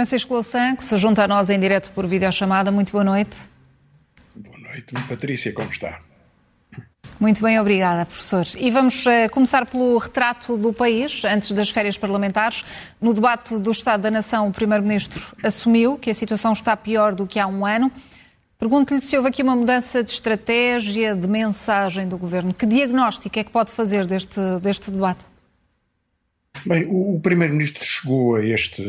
Francisco Louçã, que se junta a nós em direto por videochamada. Muito boa noite. Boa noite, Patrícia, como está? Muito bem, obrigada, professor. E vamos uh, começar pelo retrato do país, antes das férias parlamentares. No debate do Estado da Nação, o Primeiro-Ministro assumiu que a situação está pior do que há um ano. Pergunto-lhe se houve aqui uma mudança de estratégia, de mensagem do Governo. Que diagnóstico é que pode fazer deste, deste debate? Bem, o, Primeiro-Ministro chegou a este,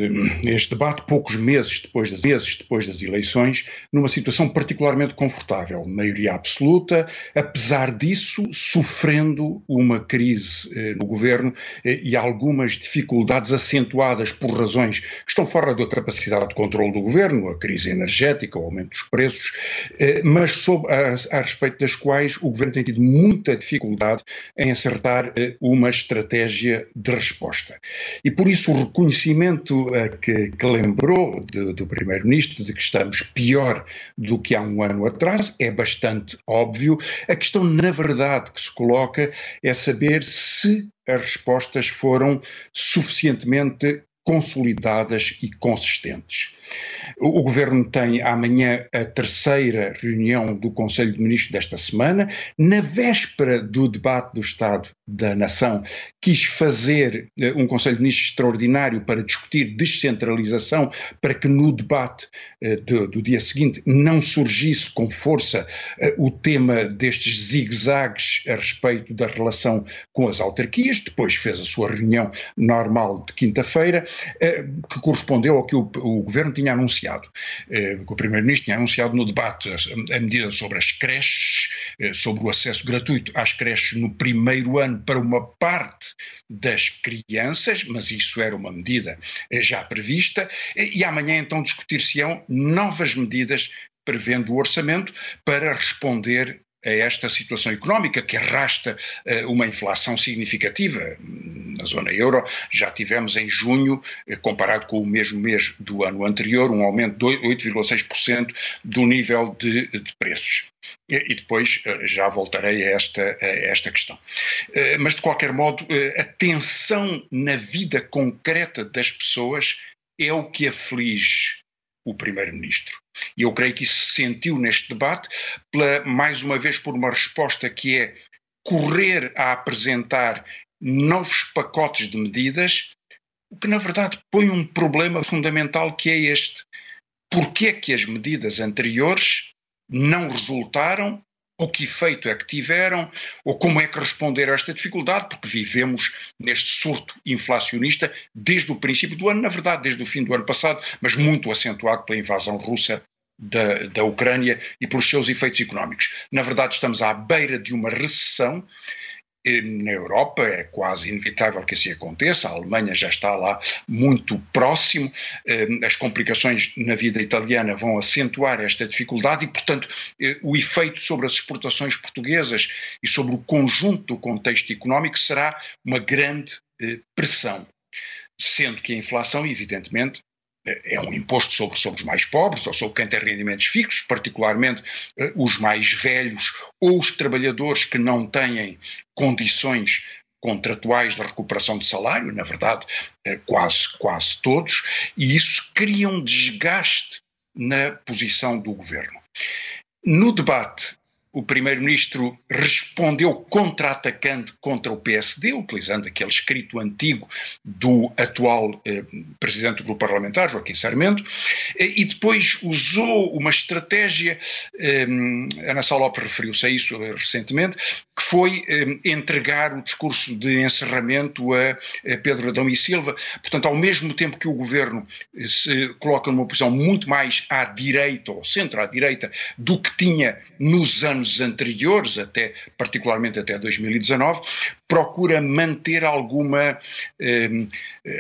este debate poucos meses depois, das, meses depois das eleições, numa situação particularmente confortável, maioria absoluta, apesar disso, sofrendo uma crise eh, no governo eh, e algumas dificuldades acentuadas por razões que estão fora da capacidade de controle do governo, a crise energética, o aumento dos preços, eh, mas sob, a, a, respeito das quais o governo tem tido muita dificuldade em acertar eh, uma estratégia de resposta. E por isso o reconhecimento uh, que, que, lembrou de, do Primeiro-Ministro de que estamos pior do que há um ano atrás é bastante óbvio. A questão, na verdade, que se coloca é saber se as respostas foram suficientemente consolidadas e consistentes. O Governo tem amanhã a terceira reunião do Conselho de Ministros desta semana. Na véspera do debate do Estado da Nação, quis fazer eh, um Conselho de Ministros extraordinário para discutir descentralização, para que no debate eh, do, do dia seguinte não surgisse com força eh, o tema destes zigue-zagues a respeito da relação com as autarquias. Depois fez a sua reunião normal de quinta-feira, que correspondeu ao que o, o Governo tinha anunciado, eh, que o Primeiro-Ministro tinha anunciado no debate a medida sobre as creches, eh, sobre o acesso gratuito às creches no primeiro ano para uma parte das crianças, mas isso era uma medida eh, já prevista, e amanhã então discutir-se-ão novas medidas prevendo o orçamento para responder a esta situação económica que arrasta uh, uma inflação significativa. Na zona euro já tivemos em junho, uh, comparado com o mesmo mês do ano anterior, um aumento de 8,6% do nível de, de preços. E, depois uh, já voltarei a esta, a esta questão. mas, de qualquer modo, a tensão na vida concreta das pessoas é o que aflige o Primeiro-Ministro. E eu creio que isso se sentiu neste debate, pela, mais uma vez por uma resposta que é correr a apresentar novos pacotes de medidas, o que na verdade põe um problema fundamental que é este. Porquê é que as medidas anteriores não resultaram? Ou que efeito é que tiveram, ou como é que responderam a esta dificuldade, porque vivemos neste surto inflacionista desde o princípio do ano, na verdade, desde o fim do ano passado, mas muito acentuado pela invasão russa da, da Ucrânia e pelos seus efeitos económicos. Na verdade, estamos à beira de uma recessão na Europa é quase inevitável que assim aconteça, a Alemanha já está lá muito próximo, as complicações na vida italiana vão acentuar esta dificuldade e, portanto, eh, o efeito sobre as exportações portuguesas e sobre o conjunto do contexto económico será uma grande eh, pressão. Sendo que a inflação, evidentemente, é um imposto sobre, sobre os mais pobres ou sobre quem tem rendimentos fixos, particularmente uh, os mais velhos ou os trabalhadores que não têm condições contratuais de recuperação de salário, na verdade, uh, quase, quase todos, e isso cria um desgaste na posição do governo. No debate o primeiro-ministro respondeu contra-atacando contra o PSD, utilizando aquele escrito antigo do atual eh, presidente do grupo parlamentar, Joaquim Sarmento, eh, e depois usou uma estratégia, eh, Ana Sá referiu-se a isso recentemente, que foi eh, entregar o discurso de encerramento a, a, Pedro Adão e Silva. Portanto, ao mesmo tempo que o governo eh, se coloca numa posição muito mais à direita, ou centro à direita, do que tinha nos anos anos anteriores, até, particularmente até 2019, procura manter alguma, eh,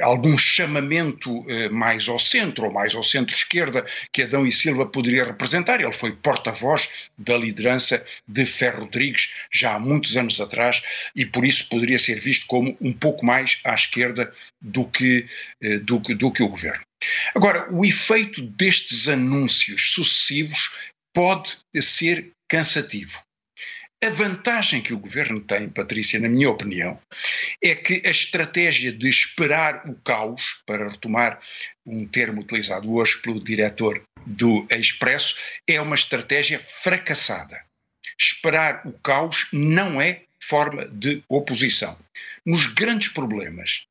algum chamamento eh, mais ao centro ou mais ao centro-esquerda que Adão e Silva poderia representar. Ele foi porta-voz da liderança de Ferro Rodrigues já há muitos anos atrás e por isso poderia ser visto como um pouco mais à esquerda do que, eh, do, do que o governo. Agora, o efeito destes anúncios sucessivos pode ser cansativo. A vantagem que o governo tem, Patrícia, na minha opinião, é que a estratégia de esperar o caos, para retomar um termo utilizado hoje pelo diretor do Expresso, é uma estratégia fracassada. Esperar o caos não é forma de oposição. Nos grandes problemas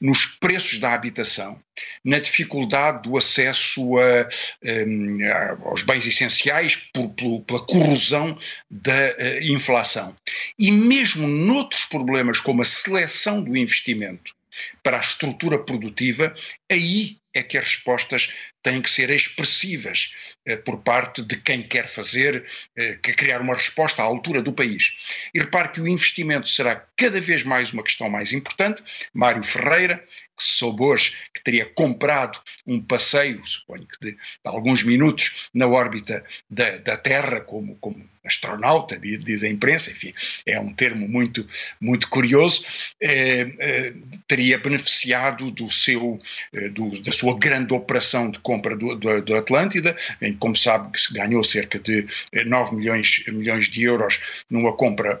nos preços da habitação, na dificuldade do acesso a, um, aos bens essenciais por, por, pela corrosão da uh, inflação. E mesmo noutros problemas, como a seleção do investimento para a estrutura produtiva, aí é que as respostas têm que ser expressivas eh, por parte de quem quer fazer, eh, criar uma resposta à altura do país. E repare que o investimento será cada vez mais uma questão mais importante. Mário Ferreira, que soube hoje que teria comprado um passeio, suponho que de, de alguns minutos, na órbita da, da Terra, como, como astronauta, diz a imprensa, enfim, é um termo muito, muito curioso, eh, eh, teria beneficiado do seu, eh, do, da sua grande operação de compra do, do, do Atlântida, em que, como sabe, que se ganhou cerca de 9 eh, milhões, milhões de euros numa compra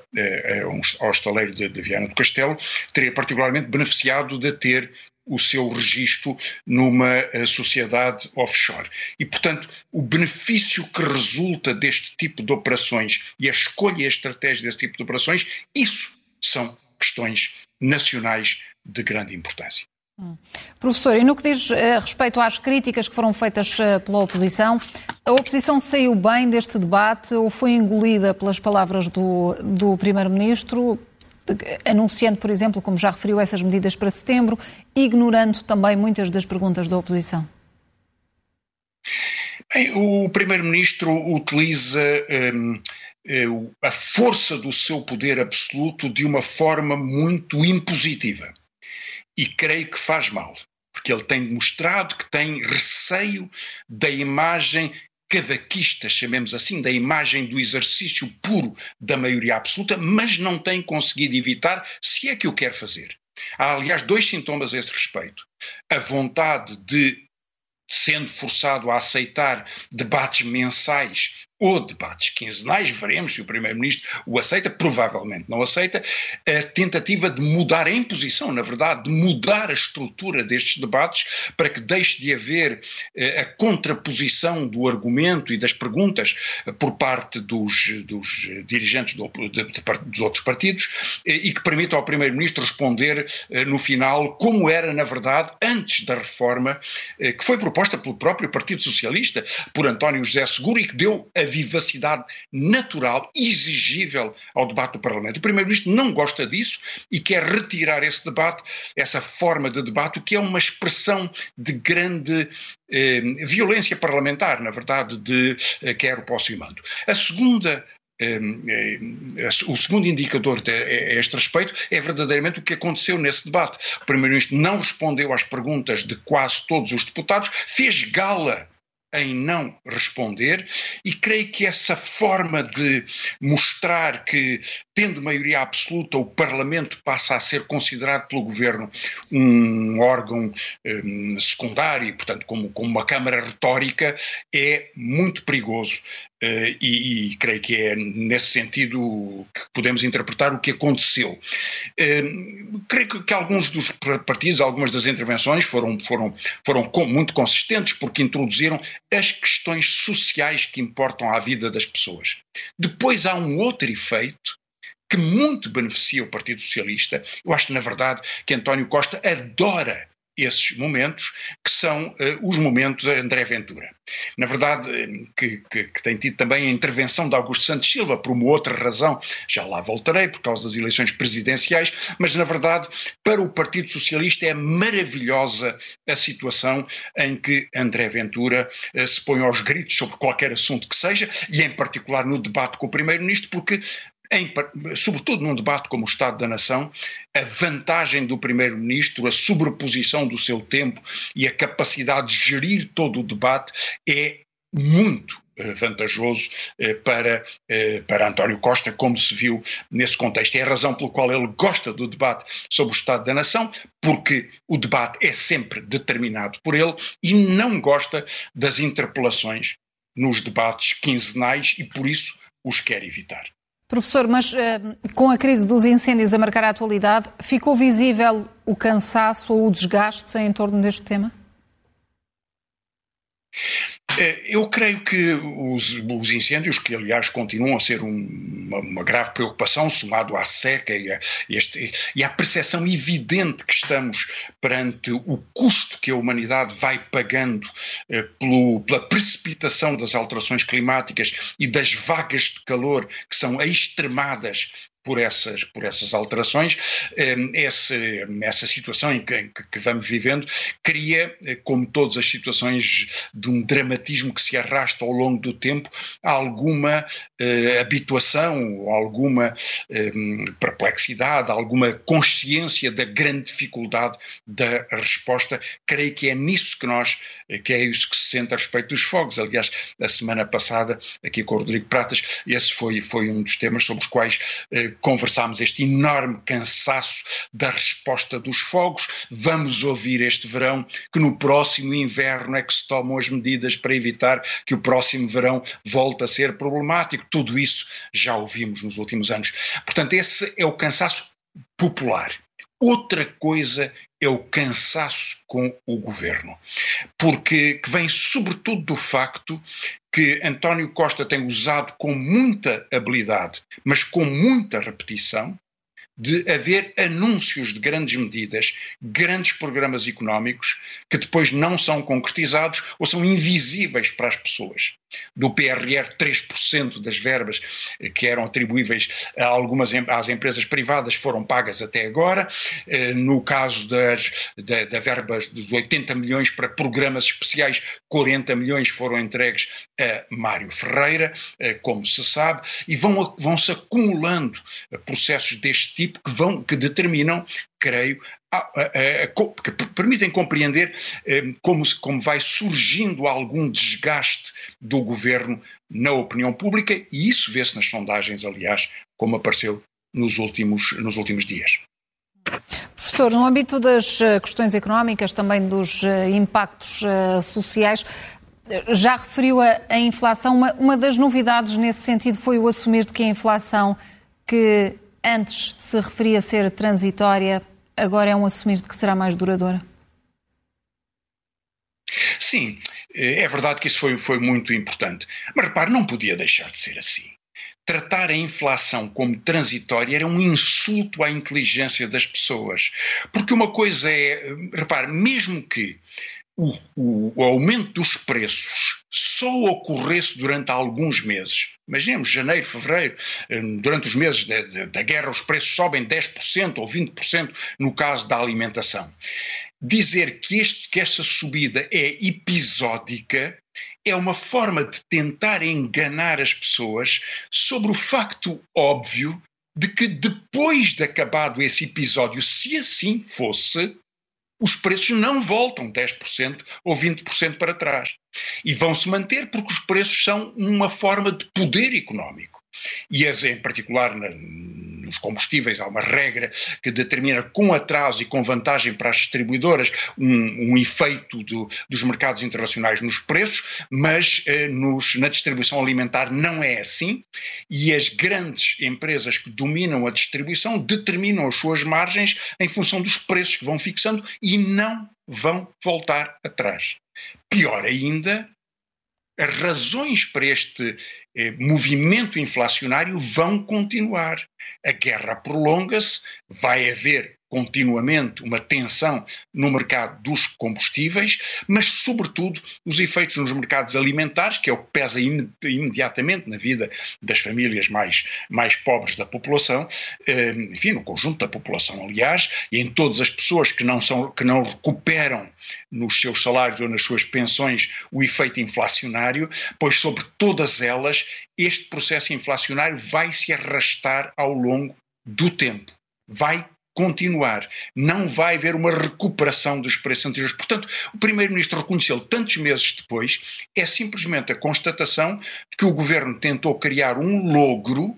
ao estaleiro de, de Viana do Castelo, teria particularmente beneficiado de ter o seu registro numa uh, sociedade offshore. E, portanto, o benefício que resulta deste tipo de operações e a escolha e a estratégia desse tipo de operações, isso são questões nacionais de grande importância. Hum. Professor, e no que diz uh, respeito às críticas que foram feitas uh, pela oposição, a oposição saiu bem deste debate ou foi engolida pelas palavras do, do Primeiro-Ministro? Anunciando, por exemplo, como já referiu, essas medidas para setembro, ignorando também muitas das perguntas da oposição? Bem, o Primeiro-Ministro utiliza um, eh, a força do seu poder absoluto de uma forma muito impositiva. E creio que faz mal, porque ele tem mostrado que tem receio da imagem cavaquista, chamemos assim, da imagem do exercício puro da maioria absoluta, mas não tem conseguido evitar, se é que o quer fazer. Há, aliás, dois sintomas a esse respeito. A vontade de, sendo forçado a aceitar debates mensais ou debates quinzenais, veremos se o Primeiro-Ministro o aceita, provavelmente não aceita, a tentativa de mudar a imposição, na verdade, de mudar a estrutura destes debates para que deixe de haver eh, a contraposição do argumento e das perguntas eh, por parte dos, dos dirigentes do, de, de, dos outros partidos eh, e que permita ao Primeiro-Ministro responder no final como era, na verdade, antes da reforma que foi proposta pelo próprio Partido Socialista, por António José Seguro e que deu a vivacidade natural, exigível ao debate do Parlamento. O Primeiro-Ministro não gosta disso e quer retirar esse debate, essa forma de debate, o que é uma expressão de grande eh, violência parlamentar, na verdade, de eh, quero, posso e mando. A segunda eh, eh, o segundo indicador a este respeito é verdadeiramente o que aconteceu nesse debate. O Primeiro-Ministro não respondeu às perguntas de quase todos os deputados, fez gala em não responder, e creio que essa forma de mostrar que, tendo maioria absoluta, o Parlamento passa a ser considerado pelo Governo um órgão um, secundário, portanto, como, como uma Câmara retórica, é muito perigoso Uh, e, e, creio que é nesse sentido que podemos interpretar o que aconteceu. Uh, creio que, que, alguns dos partidos, algumas das intervenções foram, foram, foram com, muito consistentes porque introduziram as questões sociais que importam à vida das pessoas. Depois há um outro efeito que muito beneficia o Partido Socialista. Eu acho, na verdade, que António Costa adora esses momentos, que são uh, os momentos André Ventura. Na verdade, uh, que, que, que, tem tido também a intervenção de Augusto Santos Silva, por uma outra razão, já lá voltarei, por causa das eleições presidenciais, mas na verdade, para o Partido Socialista é maravilhosa a situação em que André Ventura uh, se põe aos gritos sobre qualquer assunto que seja, e em particular no debate com o Primeiro-Ministro, porque em, sobretudo num debate como o Estado da Nação, a vantagem do Primeiro-Ministro, a sobreposição do seu tempo e a capacidade de gerir todo o debate é muito eh, vantajoso eh, para, eh, para António Costa, como se viu nesse contexto. É a razão pela qual ele gosta do debate sobre o Estado da Nação, porque o debate é sempre determinado por ele e não gosta das interpelações nos debates quinzenais e, por isso, os quer evitar. Professor, mas uh, com a crise dos incêndios a marcar a atualidade, ficou visível o cansaço ou o desgaste em torno deste tema? Eh, eu creio que os, os, incêndios, que aliás continuam a ser um, uma, uma, grave preocupação, somado à seca e, a, este, e à percepção evidente que estamos perante o custo que a humanidade vai pagando eh, pelo, pela precipitação das alterações climáticas e das vagas de calor que são extremadas por essas, por essas alterações. Ehm, essa, essa situação em que, que, vamos vivendo cria, eh, como todas as situações de um dramatismo que se arrasta ao longo do tempo, alguma eh, habituação, alguma eh, perplexidade, alguma consciência da grande dificuldade da resposta. Creio que é nisso que nós, eh, que é isso que se sente a respeito dos fogos. Aliás, a semana passada, aqui com o Rodrigo Pratas, esse foi, foi um dos temas sobre os quais eh, conversámos este enorme cansaço da resposta dos fogos. Vamos ouvir este verão que no próximo inverno é que se tomam as medidas para evitar que o próximo verão volte a ser problemático. Tudo isso já ouvimos nos últimos anos. Portanto, esse é o cansaço popular. Outra coisa é o cansaço com o governo, porque que vem sobretudo do facto que António Costa tem usado com muita habilidade, mas com muita repetição, de haver anúncios de grandes medidas, grandes programas económicos que depois não são concretizados ou são invisíveis para as pessoas. Do PRR, 3% das verbas que eram atribuíveis a algumas às empresas privadas foram pagas até agora. Eh, no caso das, da, da dos 80 milhões para programas especiais, 40 milhões foram entregues a Mário Ferreira, eh, como se sabe, e vão, vão se acumulando processos deste tipo tipo que vão, que determinam, creio, que permitem compreender eh, como, como vai surgindo algum desgaste do governo na opinião pública, e isso vê-se nas sondagens, aliás, como apareceu nos últimos, nos últimos dias. Professor, no âmbito das eh, questões económicas, também dos eh, impactos sociais, já referiu a, a inflação. Uma, uma das novidades nesse sentido foi o assumir de que a inflação que antes se referia a ser transitória, agora é um assumir de que será mais duradoura? Sim, eh, é verdade que isso foi, foi muito importante. Mas repare, não podia deixar de ser assim. Tratar a inflação como transitória era um insulto à inteligência das pessoas. Porque uma coisa é, repare, mesmo que o, o, o, aumento dos preços só ocorresse durante alguns meses, imaginemos janeiro, fevereiro, eh, durante os meses da guerra os preços sobem 10% ou 20% no caso da alimentação. Dizer que, este, que esta subida é episódica é uma forma de tentar enganar as pessoas sobre o facto óbvio de que depois de acabado esse episódio, se assim fosse, os preços não voltam 10% ou 20% para trás. E vão se manter porque os preços são uma forma de poder económico. E as, em particular na, nos combustíveis, há uma regra que determina com atraso e com vantagem para as distribuidoras um, um efeito do, dos mercados internacionais nos preços, mas eh, nos, na distribuição alimentar não é assim. E as grandes empresas que dominam a distribuição determinam as suas margens em função dos preços que vão fixando e não vão voltar atrás. Pior ainda, as razões para este eh, movimento inflacionário vão continuar. A guerra prolonga-se, vai haver continuamente uma tensão no mercado dos combustíveis, mas, sobretudo, os efeitos nos mercados alimentares, que é o que pesa imediatamente na vida das famílias mais, mais pobres da população, eh, enfim, no conjunto da população, aliás, e em todas as pessoas que não, são, que não recuperam nos seus salários ou nas suas pensões o efeito inflacionário, pois sobre todas elas este processo inflacionário vai se arrastar ao longo do tempo. Vai continuar. Não vai haver uma recuperação dos preços anteriores. Portanto, o Primeiro-Ministro reconheceu tantos meses depois, é simplesmente a constatação de que o governo tentou criar um logro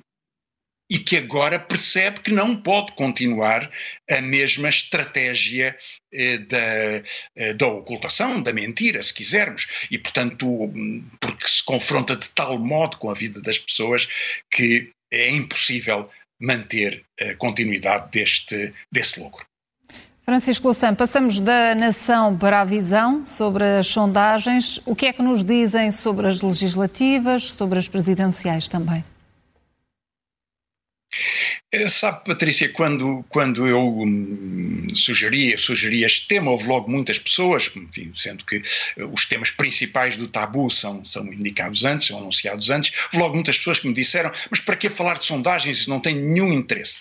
e que agora percebe que não pode continuar a mesma estratégia eh, da, eh, da ocultação, da mentira, se quisermos, e portanto, porque se confronta de tal modo com a vida das pessoas que é impossível manter a continuidade deste, desse lucro. Francisco Louçã, passamos da nação para a visão sobre as sondagens. O que é que nos dizem sobre as legislativas, sobre as presidenciais também? Eh, sabe, Patrícia, quando, quando eu hum, sugeri, sugeri este tema, houve logo muitas pessoas, enfim, sendo que eh, os temas principais do tabu são, são indicados antes, são anunciados antes, houve logo muitas pessoas que me disseram: mas para que falar de sondagens? Isso não tem nenhum interesse.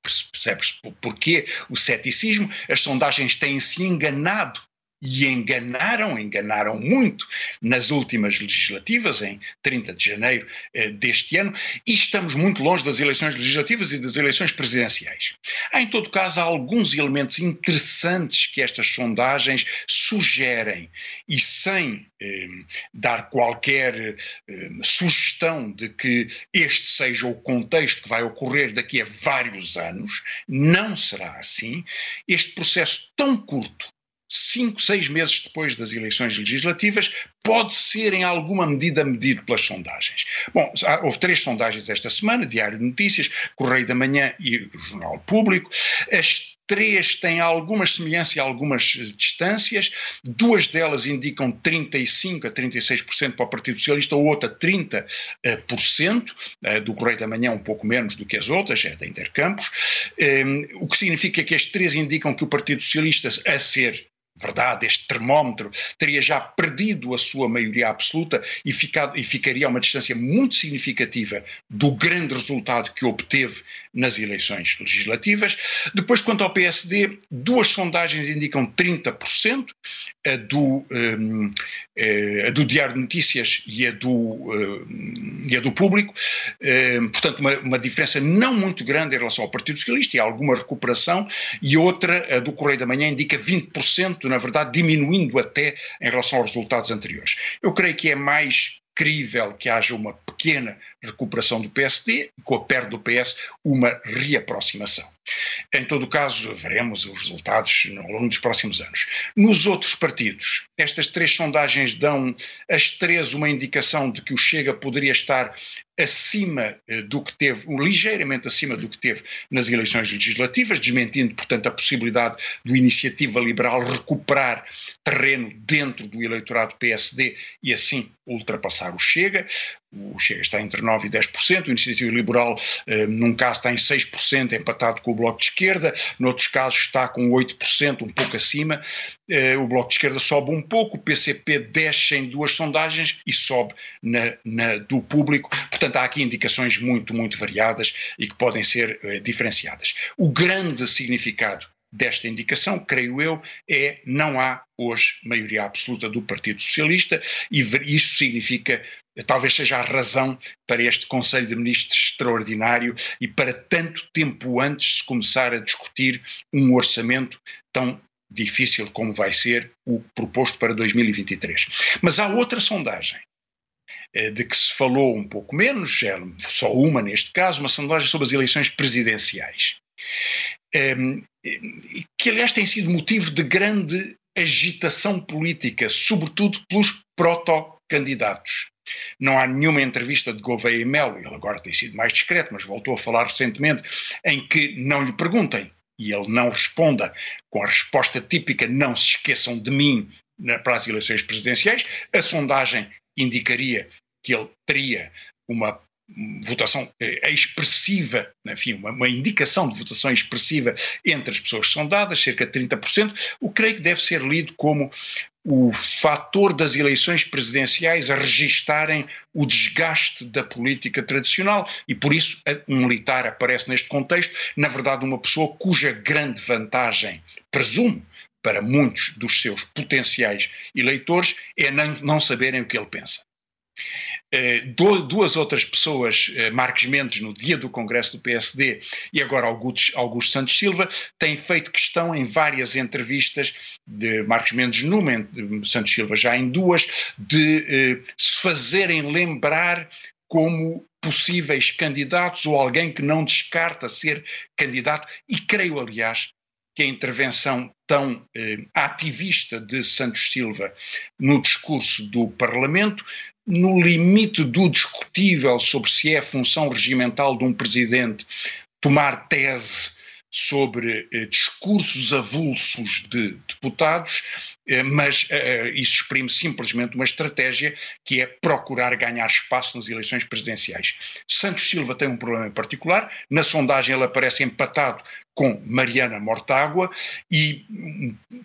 Percebes porquê o ceticismo? As sondagens têm-se enganado e enganaram, enganaram muito nas últimas legislativas, em 30 de janeiro eh, deste ano, e estamos muito longe das eleições legislativas e das eleições presidenciais. Há, em todo caso, alguns elementos interessantes que estas sondagens sugerem, e sem eh, dar qualquer eh, sugestão de que este seja o contexto que vai ocorrer daqui a vários anos, não será assim. Este processo tão curto cinco, seis meses depois das eleições legislativas, pode ser em alguma medida medido pelas sondagens. Bom, houve três sondagens esta semana, Diário de Notícias, Correio da Manhã e Jornal Público. As três têm alguma semelhança e algumas eh, distâncias. Duas delas indicam 35% a 36% para o Partido Socialista, a outra 30%, eh, do Correio da Manhã um pouco menos do que as outras, é da Intercampos, ehm, o que significa que as três indicam que o Partido Socialista, a ser verdade, este termómetro teria já perdido a sua maioria absoluta e, ficado, e ficaria a uma distância muito significativa do grande resultado que obteve nas eleições legislativas. Depois, quanto ao PSD, duas sondagens indicam 30%, a do, um, eh, a do Diário de Notícias e a do, um, e a do Público, um, portanto, uma, uma diferença não muito grande em relação ao Partido Socialista e alguma recuperação, e outra, a do Correio da Manhã, indica 20% na verdade, diminuindo até em relação aos resultados anteriores. Eu creio que é mais crível que haja uma pequena recuperação do PSD com a perda do PS, uma reaproximação. Em todo caso, veremos os resultados ao longo dos próximos anos. Nos outros partidos, estas três sondagens dão as três uma indicação de que o Chega poderia estar acima eh, do que teve, ligeiramente acima do que teve nas eleições legislativas, desmentindo, portanto, a possibilidade do Iniciativa Liberal recuperar terreno dentro do eleitorado PSD e assim ultrapassar o Chega. O Chega está entre 9% e 10%, o Iniciativa Liberal, eh, num caso, está em 6%, empatado com o Bloco de Esquerda, noutros casos está com 8%, um pouco acima. Eh, o Bloco de Esquerda sobe um pouco, o PCP desce em duas sondagens e sobe na, na do público. Portanto, há aqui indicações muito, muito variadas e que podem ser eh, diferenciadas. O grande significado desta indicação, creio eu, é não há hoje maioria absoluta do Partido Socialista e isso significa talvez seja a razão para este Conselho de Ministros extraordinário e para tanto tempo antes de se começar a discutir um orçamento tão difícil como vai ser o proposto para 2023. Mas há outra sondagem eh, de que se falou um pouco menos, é só uma neste caso, uma sondagem sobre as eleições presidenciais. Ehm, que aliás tem sido motivo de grande agitação política, sobretudo pelos proto-candidatos. Não há nenhuma entrevista de Gouveia e Melo, ele agora tem sido mais discreto, mas voltou a falar recentemente, em que não lhe perguntem e ele não responda com a resposta típica não se esqueçam de mim para as eleições presidenciais, a sondagem indicaria que ele teria uma votação é expressiva, enfim, uma, uma, indicação de votação expressiva entre as pessoas sondadas, cerca de 30%, o que creio que deve ser lido como o fator das eleições presidenciais a registarem o desgaste da política tradicional e por isso um militar aparece neste contexto, na verdade uma pessoa cuja grande vantagem, presumo, para muitos dos seus potenciais eleitores é não, não saberem o que ele pensa. Eh, duas outras pessoas, eh, Marcos Mendes, no dia do Congresso do PSD, e agora Augusto, Santos Silva, têm feito questão em várias entrevistas de Marcos Mendes numa, Santos Silva já em duas, de eh, se fazerem lembrar como possíveis candidatos ou alguém que não descarta ser candidato, e creio, aliás, que a intervenção tão eh, ativista de Santos Silva no discurso do Parlamento, no limite do discutível sobre se é função regimental de um presidente tomar tese sobre eh, discursos avulsos de deputados, eh, mas eh, isso exprime simplesmente uma estratégia que é procurar ganhar espaço nas eleições presidenciais. Santos Silva tem um problema em particular, na sondagem ele aparece empatado com Mariana Mortágua e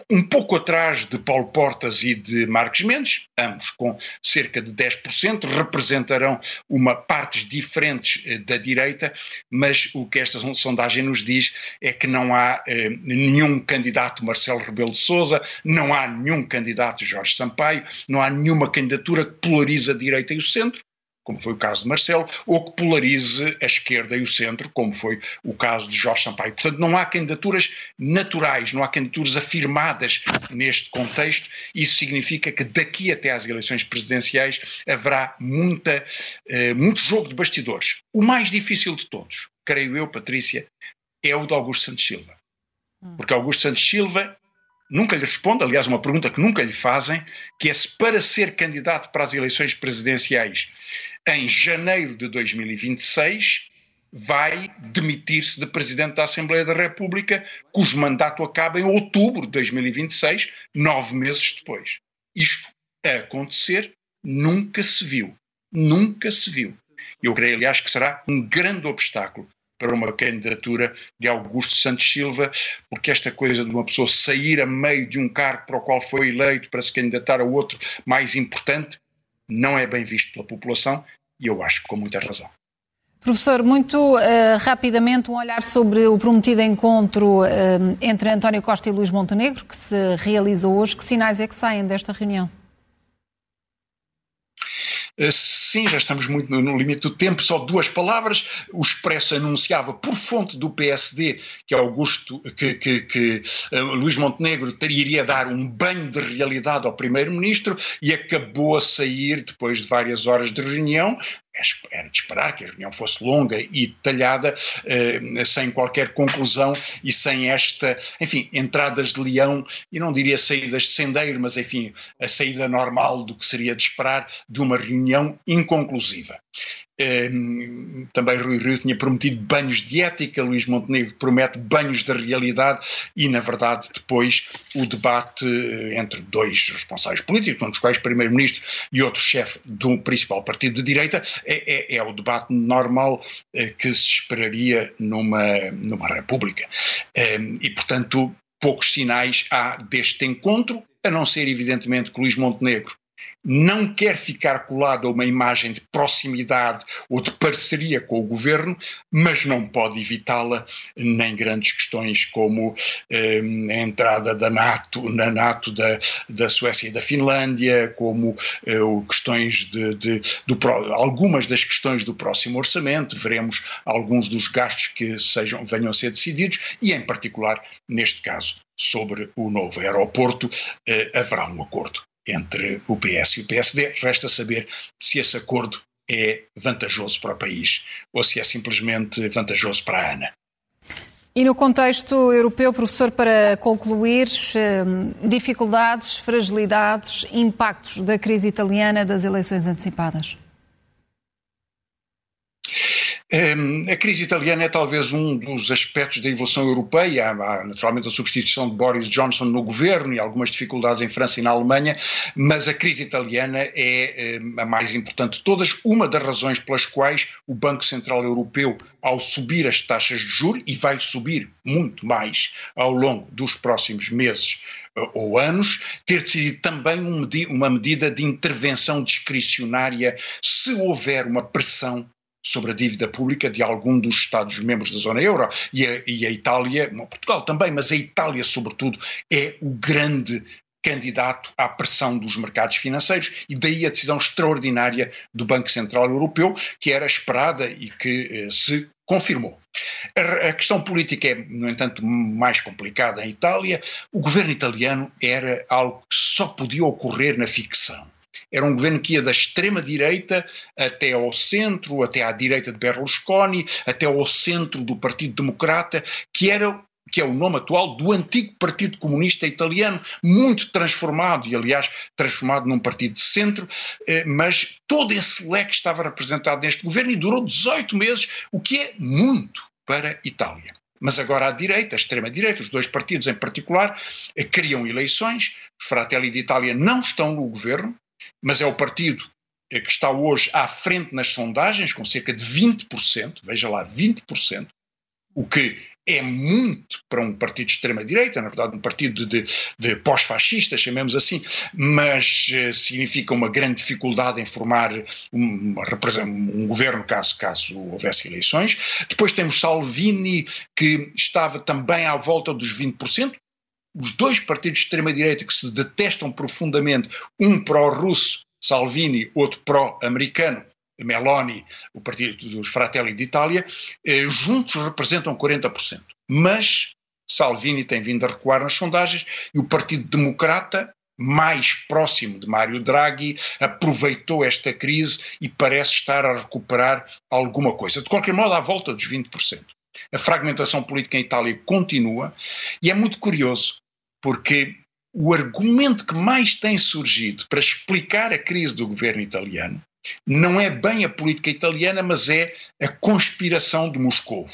um pouco atrás de Paulo Portas e de Marcos Mendes, ambos com cerca de 10%, representarão uma partes diferentes eh, da direita, mas o que esta sondagem nos diz é que não há eh, nenhum candidato Marcelo Rebelo de Sousa, não há nenhum candidato Jorge Sampaio, não há nenhuma candidatura que polarize a direita e o centro, como foi o caso de Marcelo, ou que polarize a esquerda e o centro, como foi o caso de Jorge Sampaio. Portanto, não há candidaturas naturais, não há candidaturas afirmadas neste contexto. Isso significa que daqui até às eleições presidenciais haverá muita, uh, muito jogo de bastidores. O mais difícil de todos, creio eu, Patrícia, é o de Augusto Santos Silva. Hum. Porque Augusto Santos Silva nunca lhe responde, aliás, uma pergunta que nunca lhe fazem, que é se para ser candidato para as eleições presidenciais em janeiro de 2026 vai demitir-se de Presidente da Assembleia da República, cujo mandato acaba em outubro de 2026, nove meses depois. Isto a acontecer nunca se viu. Nunca se viu. Eu creio, aliás, que será um grande obstáculo para uma candidatura de Augusto Santos Silva, porque esta coisa de uma pessoa sair a meio de um cargo para o qual foi eleito para se candidatar a outro mais importante não é bem visto pela população e eu acho que com muita razão. Professor, muito uh, rapidamente um olhar sobre o prometido encontro uh, entre António Costa e Luís Montenegro, que se realizou hoje. Que sinais é que saem desta reunião? Eh, sim, já estamos muito no, limite do tempo, só duas palavras. O Expresso anunciava por fonte do PSD que Augusto, que, que, que uh, Luís Montenegro iria dar um banho de realidade ao Primeiro-Ministro e acabou a sair depois de várias horas de reunião, era de esperar que a reunião fosse longa e detalhada, eh, sem qualquer conclusão e sem esta, enfim, entradas de leão, e não diria saídas de sendeiro, mas enfim, a saída normal do que seria de esperar de uma reunião inconclusiva. Ehm, também Rui Rio tinha prometido banhos de ética, Luís Montenegro promete banhos de realidade e, na verdade, depois o debate eh, entre dois responsáveis políticos, um dos quais Primeiro-Ministro e outro chefe do principal partido de direita, é, é, é o debate normal é, que se esperaria numa, numa república. E, portanto, poucos sinais há deste encontro, a não ser, evidentemente, que Luís Montenegro não quer ficar colado a uma imagem de proximidade ou de parceria com o governo, mas não pode evitá-la nem grandes questões como eh, a entrada da NATO, na NATO da, da Suécia e da Finlândia, como eh, questões de, de algumas das questões do próximo orçamento, veremos alguns dos gastos que sejam, venham a ser decididos e, em particular, neste caso, sobre o novo aeroporto, eh, haverá um acordo entre o PS e o PSD. Resta saber se esse acordo é vantajoso para o país ou se é simplesmente vantajoso para a ANA. E no contexto europeu, professor, para concluir, hum, dificuldades, fragilidades, impactos da crise italiana das eleições antecipadas? Ehm, a crise italiana é talvez um dos aspectos da evolução europeia. Há naturalmente a substituição de Boris Johnson no governo e algumas dificuldades em França e na Alemanha, mas a crise italiana é ehm, a mais importante de todas. Uma das razões pelas quais o Banco Central Europeu, ao subir as taxas de juros, e vai subir muito mais ao longo dos próximos meses eh, ou anos, ter decidido também uma medida de intervenção discricionária se houver uma pressão sobre a dívida pública de algum dos Estados-membros da zona euro e a, e a Itália, Portugal também, mas a Itália, sobretudo, é o grande candidato à pressão dos mercados financeiros e daí a decisão extraordinária do Banco Central Europeu, que era esperada e que eh, se confirmou. A, a, questão política é, no entanto, mais complicada em Itália. O governo italiano era algo que só podia ocorrer na ficção Era um governo que ia da extrema-direita até ao centro, até à direita de Berlusconi, até ao centro do Partido Democrata, que era que é o nome atual do antigo Partido Comunista Italiano, muito transformado, e aliás transformado num partido de centro, eh, mas todo esse leque estava representado neste governo e durou 18 meses, o que é muito para a Itália. Mas agora a direita, a extrema-direita, os dois partidos em particular, eh, criam eleições, os Fratelli d'Italia não estão no governo, mas é o partido eh, que está hoje à frente nas sondagens, com cerca de 20%, veja lá, 20%, o que é muito para um partido de extrema-direita, na verdade, um partido de, de, pós-fascistas, chamemos assim, mas uh, significa uma grande dificuldade em formar um, um, governo caso, caso houvesse eleições. Depois temos Salvini, que estava também à volta dos 20%. Os dois partidos de extrema-direita que se detestam profundamente, um pró-russo, Salvini, outro pró-americano, Meloni, o partido dos Fratelli d'Italia, eh, juntos representam 40%. Mas Salvini tem vindo a recuar nas sondagens e o Partido Democrata, mais próximo de Mário Draghi, aproveitou esta crise e parece estar a recuperar alguma coisa. De qualquer modo, à volta dos 20%. A fragmentação política em Itália continua e é muito curioso, porque o argumento que mais tem surgido para explicar a crise do governo italiano não é bem a política italiana, mas é a conspiração de Moscovo.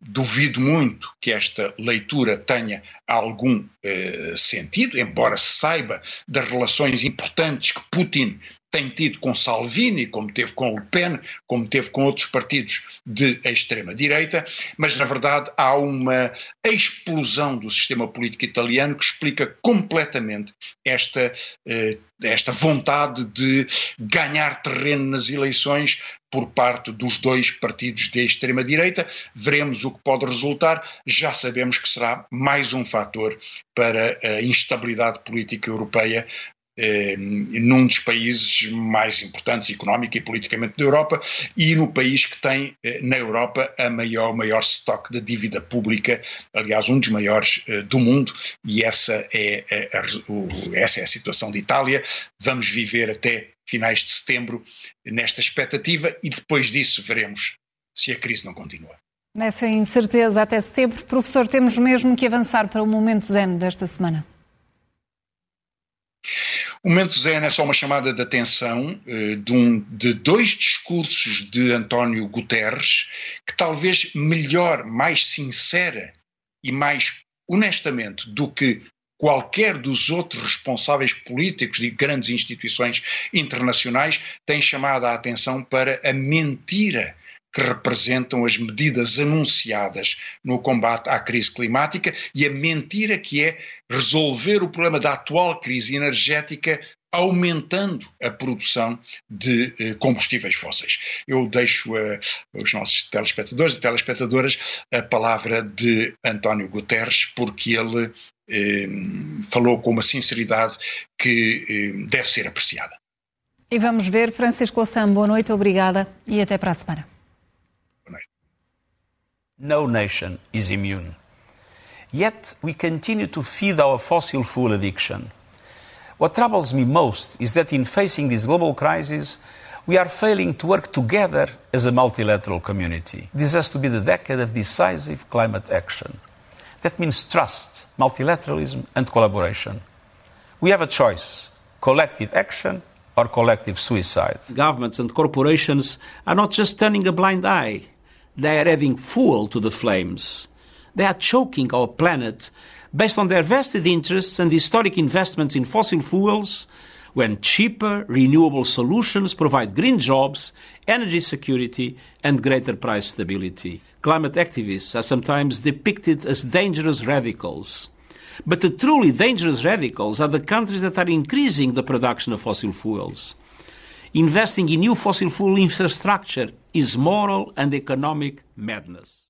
Duvido muito que esta leitura tenha algum eh, sentido, embora se saiba das relações importantes que Putin tem tido com Salvini, como teve com Le Pen, como teve com outros partidos de extrema-direita, mas na verdade há uma explosão do sistema político italiano que explica completamente esta, eh, esta vontade de ganhar terreno nas eleições por parte dos dois partidos de extrema-direita. Veremos o que pode resultar. Já sabemos que será mais um fator para a instabilidade política europeia eh, num dos países mais importantes económica e politicamente da Europa e no país que tem eh, na Europa a maior, maior estoque de dívida pública, aliás um dos maiores eh, do mundo e essa é, a, a, o, essa é a situação de Itália. Vamos viver até finais de setembro nesta expectativa e depois disso veremos se a crise não continua. Nessa incerteza até setembro, professor, temos mesmo que avançar para o momento zen desta semana. O momento zen é só uma chamada de atenção uh, de, um, de dois discursos de António Guterres que talvez melhor, mais sincera e mais honestamente do que qualquer dos outros responsáveis políticos de grandes instituições internacionais têm chamado a atenção para a mentira que representam as medidas anunciadas no combate à crise climática e a mentira que é resolver o problema da atual crise energética aumentando a produção de eh, combustíveis fósseis. Eu deixo uh, aos nossos telespectadores e telespectadoras a palavra de António Guterres, porque ele eh, falou com uma sinceridade que eh, deve ser apreciada. E vamos ver, Francisco Louçã, boa noite, obrigada e até para a semana. No nation is immune. Yet we continue to feed our fossil fuel addiction. What troubles me most is that in facing this global crisis, we are failing to work together as a multilateral community. This has to be the decade of decisive climate action. That means trust, multilateralism, and collaboration. We have a choice collective action or collective suicide. Governments and corporations are not just turning a blind eye, they are adding fuel to the flames. They are choking our planet based on their vested interests and historic investments in fossil fuels when cheaper, renewable solutions provide green jobs, energy security, and greater price stability. Climate activists are sometimes depicted as dangerous radicals. But the truly dangerous radicals are the countries that are increasing the production of fossil fuels. Investing in new fossil fuel infrastructure is moral and economic madness.